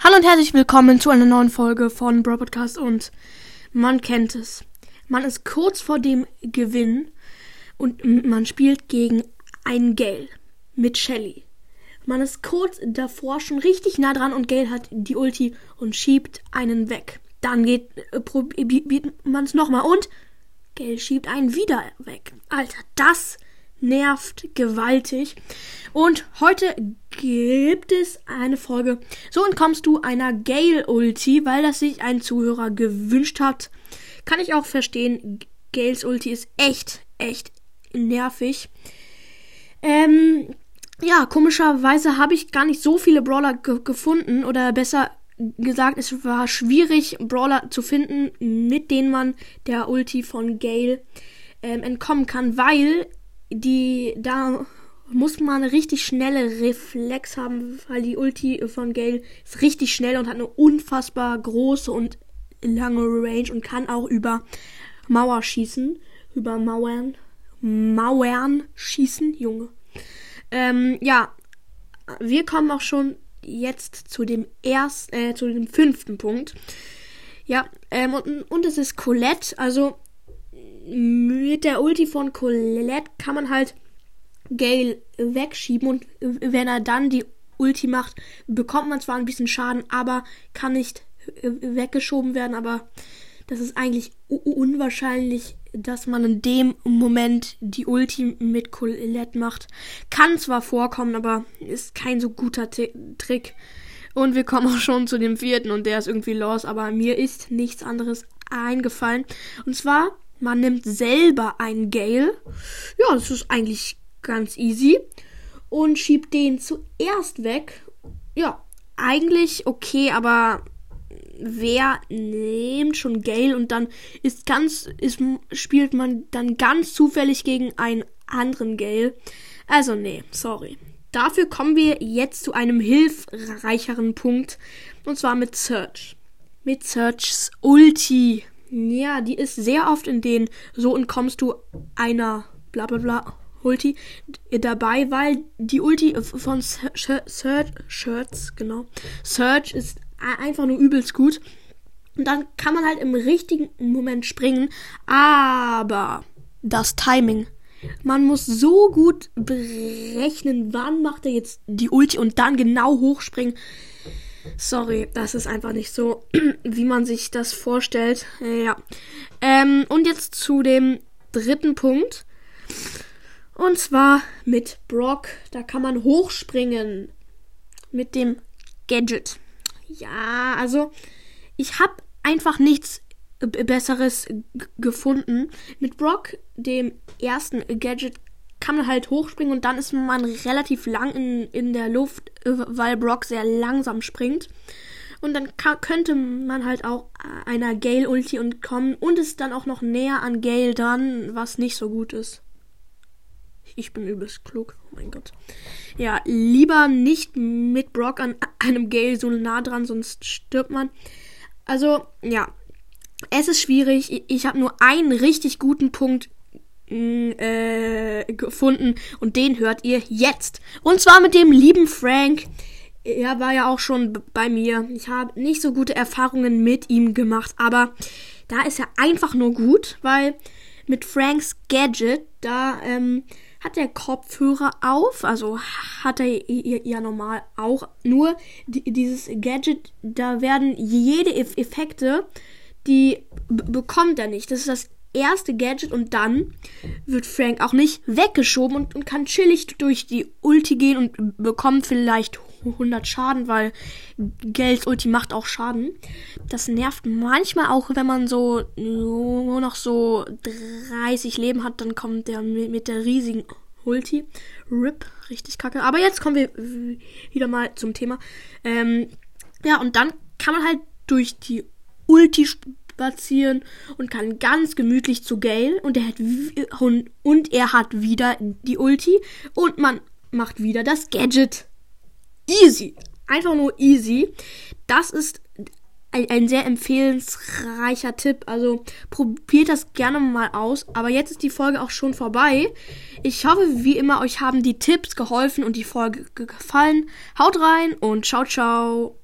Hallo und herzlich willkommen zu einer neuen Folge von Bro Podcast und man kennt es. Man ist kurz vor dem Gewinn und man spielt gegen ein Gale mit Shelly. Man ist kurz davor schon richtig nah dran und Gale hat die Ulti und schiebt einen weg. Dann geht äh, probiert man es nochmal und Gale schiebt einen wieder weg. Alter, das nervt gewaltig. Und heute gibt es eine Folge. So entkommst du einer Gale-Ulti, weil das sich ein Zuhörer gewünscht hat. Kann ich auch verstehen. Gales Ulti ist echt, echt nervig. Ähm, ja, komischerweise habe ich gar nicht so viele Brawler ge gefunden. Oder besser gesagt, es war schwierig, Brawler zu finden, mit denen man der Ulti von Gale ähm, entkommen kann, weil die da muss man richtig schnelle Reflex haben, weil die Ulti von Gale ist richtig schnell und hat eine unfassbar große und lange Range und kann auch über Mauer schießen. Über Mauern. Mauern schießen, Junge. Ähm, ja, wir kommen auch schon jetzt zu dem ersten, äh, zu dem fünften Punkt. Ja, ähm, und, und es ist Colette. Also mit der Ulti von Colette kann man halt Gale wegschieben und wenn er dann die Ulti macht, bekommt man zwar ein bisschen Schaden, aber kann nicht weggeschoben werden, aber das ist eigentlich unwahrscheinlich, dass man in dem Moment die Ulti mit Colette macht. Kann zwar vorkommen, aber ist kein so guter T Trick. Und wir kommen auch schon zu dem vierten und der ist irgendwie los, aber mir ist nichts anderes eingefallen. Und zwar, man nimmt selber einen Gale. Ja, das ist eigentlich ganz easy. Und schiebt den zuerst weg. Ja, eigentlich okay, aber wer nimmt schon Gale und dann ist ganz, ist, spielt man dann ganz zufällig gegen einen anderen Gale. Also nee, sorry. Dafür kommen wir jetzt zu einem hilfreicheren Punkt. Und zwar mit Search. Mit Searchs Ulti. Ja, die ist sehr oft in den so entkommst du einer bla bla bla Ulti dabei, weil die Ulti von Search, Shirts, genau. Search ist einfach nur übelst gut. Und dann kann man halt im richtigen Moment springen. Aber das Timing. Man muss so gut berechnen, wann macht er jetzt die Ulti und dann genau hochspringen. Sorry, das ist einfach nicht so, wie man sich das vorstellt. Ja. Ähm, und jetzt zu dem dritten Punkt. Und zwar mit Brock. Da kann man hochspringen. Mit dem Gadget. Ja, also ich habe einfach nichts Besseres gefunden. Mit Brock, dem ersten Gadget, kann man halt hochspringen und dann ist man relativ lang in, in der Luft, weil Brock sehr langsam springt. Und dann könnte man halt auch einer Gale-Ulti und kommen und ist dann auch noch näher an Gale dran, was nicht so gut ist. Ich bin übelst klug. Oh mein Gott. Ja, lieber nicht mit Brock an einem Gale so nah dran, sonst stirbt man. Also, ja. Es ist schwierig. Ich habe nur einen richtig guten Punkt äh, gefunden und den hört ihr jetzt. Und zwar mit dem lieben Frank. Er war ja auch schon bei mir. Ich habe nicht so gute Erfahrungen mit ihm gemacht, aber da ist er einfach nur gut, weil mit Franks Gadget, da ähm, hat der Kopfhörer auf, also hat er ja normal auch. Nur dieses Gadget, da werden jede Effekte, die bekommt er nicht. Das ist das erste Gadget und dann wird Frank auch nicht weggeschoben und, und kann chillig durch die Ulti gehen und bekommt vielleicht 100 Schaden, weil Geld Ulti macht auch Schaden. Das nervt manchmal auch, wenn man so nur noch so 30 Leben hat, dann kommt der mit der riesigen Ulti. RIP, richtig kacke. Aber jetzt kommen wir wieder mal zum Thema. Ähm, ja, und dann kann man halt durch die Ulti spazieren und kann ganz gemütlich zu Gale und er hat und er hat wieder die Ulti und man macht wieder das Gadget. Easy. Einfach nur easy. Das ist ein, ein, sehr empfehlensreicher Tipp. Also probiert das gerne mal aus. Aber jetzt ist die Folge auch schon vorbei. Ich hoffe, wie immer, euch haben die Tipps geholfen und die Folge gefallen. Haut rein und ciao, ciao.